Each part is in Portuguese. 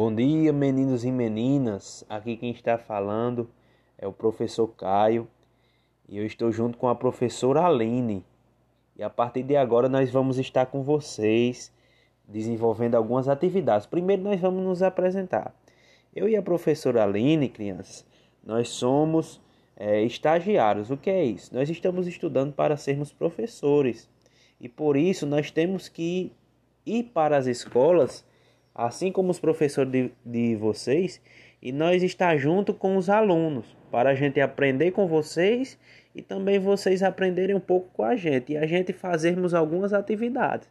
Bom dia, meninos e meninas. Aqui quem está falando é o professor Caio e eu estou junto com a professora Aline. E a partir de agora nós vamos estar com vocês desenvolvendo algumas atividades. Primeiro nós vamos nos apresentar. Eu e a professora Aline, crianças, nós somos é, estagiários. O que é isso? Nós estamos estudando para sermos professores e por isso nós temos que ir para as escolas assim como os professores de, de vocês, e nós estar junto com os alunos, para a gente aprender com vocês e também vocês aprenderem um pouco com a gente e a gente fazermos algumas atividades.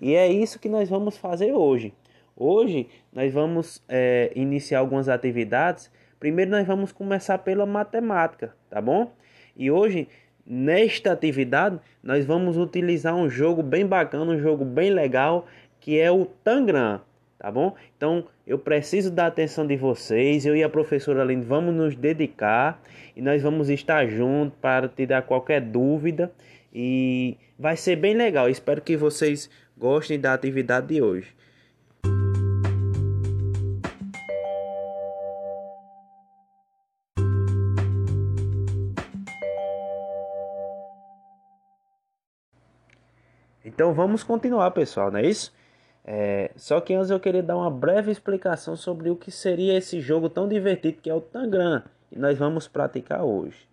E é isso que nós vamos fazer hoje. Hoje nós vamos é, iniciar algumas atividades. Primeiro nós vamos começar pela matemática, tá bom? E hoje nesta atividade nós vamos utilizar um jogo bem bacana, um jogo bem legal, que é o Tangram tá bom? Então eu preciso da atenção de vocês. Eu e a professora Aline vamos nos dedicar e nós vamos estar juntos para tirar qualquer dúvida e vai ser bem legal. Espero que vocês gostem da atividade de hoje. Então vamos continuar, pessoal, não é isso? É, só que antes eu queria dar uma breve explicação sobre o que seria esse jogo tão divertido que é o Tangram e nós vamos praticar hoje.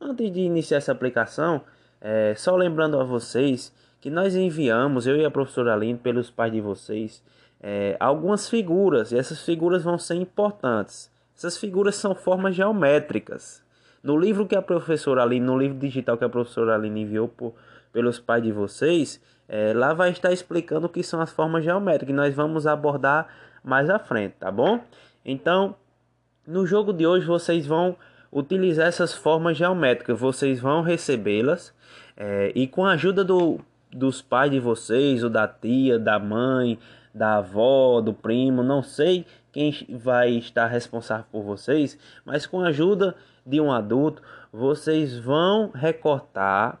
Antes de iniciar essa aplicação, é, só lembrando a vocês que nós enviamos, eu e a professora Aline, pelos pais de vocês, é, algumas figuras e essas figuras vão ser importantes. Essas figuras são formas geométricas. No livro que a professora Aline, no livro digital que a professora Aline enviou por, pelos pais de vocês, é, lá vai estar explicando o que são as formas geométricas que nós vamos abordar mais à frente, tá bom? Então, no jogo de hoje vocês vão utilizar essas formas geométricas, vocês vão recebê-las é, e com a ajuda do, dos pais de vocês, ou da tia, da mãe, da avó, do primo, não sei quem vai estar responsável por vocês, mas com a ajuda de um adulto, vocês vão recortar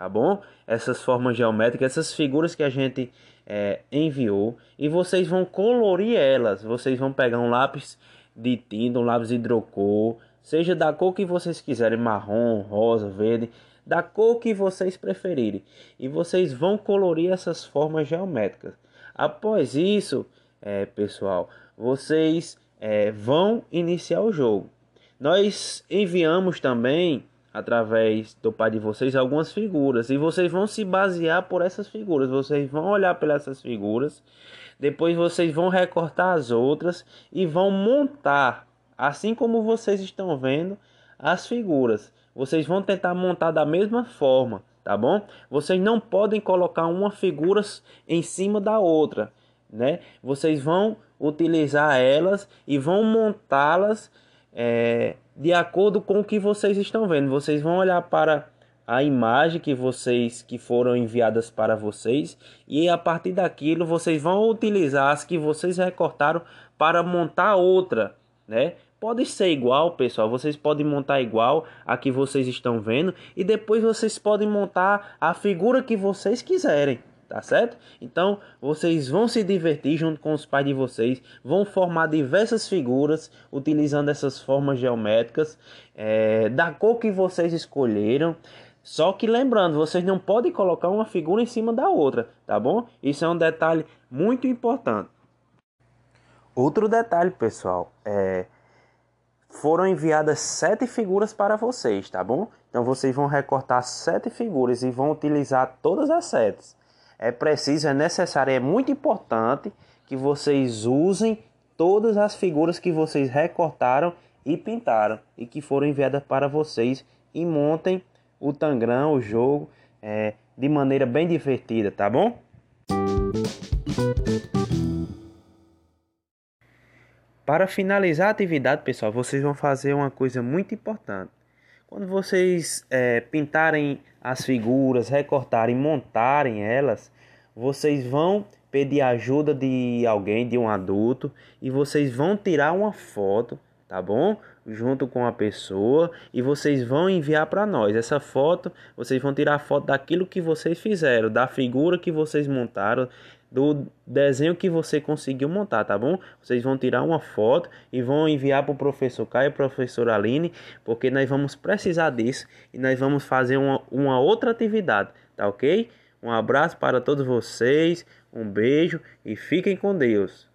tá bom? Essas formas geométricas, essas figuras que a gente é, enviou e vocês vão colorir elas. Vocês vão pegar um lápis de tinta, um lápis hidrocor, seja da cor que vocês quiserem, marrom, rosa, verde, da cor que vocês preferirem. E vocês vão colorir essas formas geométricas. Após isso, é, pessoal, vocês é, vão iniciar o jogo. Nós enviamos também através do pai de vocês algumas figuras e vocês vão se basear por essas figuras. Vocês vão olhar pelas essas figuras, depois vocês vão recortar as outras e vão montar, assim como vocês estão vendo as figuras. Vocês vão tentar montar da mesma forma, tá bom? Vocês não podem colocar uma figura em cima da outra, né? Vocês vão utilizar elas e vão montá-las é, de acordo com o que vocês estão vendo. Vocês vão olhar para a imagem que vocês que foram enviadas para vocês e a partir daquilo vocês vão utilizar as que vocês recortaram para montar outra, né? Pode ser igual, pessoal. Vocês podem montar igual a que vocês estão vendo e depois vocês podem montar a figura que vocês quiserem tá certo? Então vocês vão se divertir junto com os pais de vocês, vão formar diversas figuras utilizando essas formas geométricas é, da cor que vocês escolheram. Só que lembrando, vocês não podem colocar uma figura em cima da outra, tá bom? Isso é um detalhe muito importante. Outro detalhe, pessoal, é foram enviadas sete figuras para vocês, tá bom? Então vocês vão recortar sete figuras e vão utilizar todas as sete é preciso, é necessário, é muito importante que vocês usem todas as figuras que vocês recortaram e pintaram e que foram enviadas para vocês e montem o Tangram, o jogo, é, de maneira bem divertida, tá bom? Para finalizar a atividade, pessoal, vocês vão fazer uma coisa muito importante. Quando vocês é, pintarem as figuras, recortarem, montarem elas, vocês vão pedir ajuda de alguém, de um adulto, e vocês vão tirar uma foto, tá bom? Junto com a pessoa e vocês vão enviar para nós essa foto. Vocês vão tirar a foto daquilo que vocês fizeram, da figura que vocês montaram, do desenho que você conseguiu montar, tá bom? Vocês vão tirar uma foto e vão enviar para o professor Caio e professor Aline, porque nós vamos precisar disso e nós vamos fazer uma, uma outra atividade, tá ok? Um abraço para todos vocês, um beijo e fiquem com Deus.